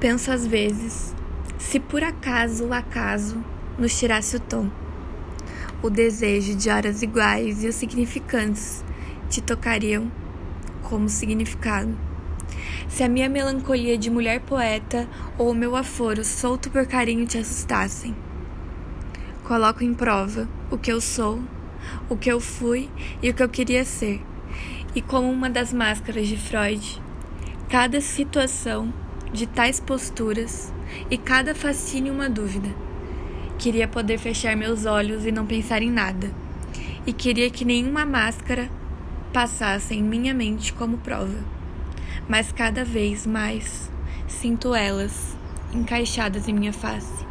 Penso às vezes, se por acaso o acaso nos tirasse o tom, o desejo de horas iguais e os significantes te tocariam como significado. Se a minha melancolia de mulher poeta ou o meu aforo solto por carinho te assustassem, coloco em prova o que eu sou, o que eu fui e o que eu queria ser. E como uma das máscaras de Freud, cada situação de tais posturas e cada fascínio uma dúvida. Queria poder fechar meus olhos e não pensar em nada, e queria que nenhuma máscara passasse em minha mente como prova. Mas cada vez mais sinto elas encaixadas em minha face.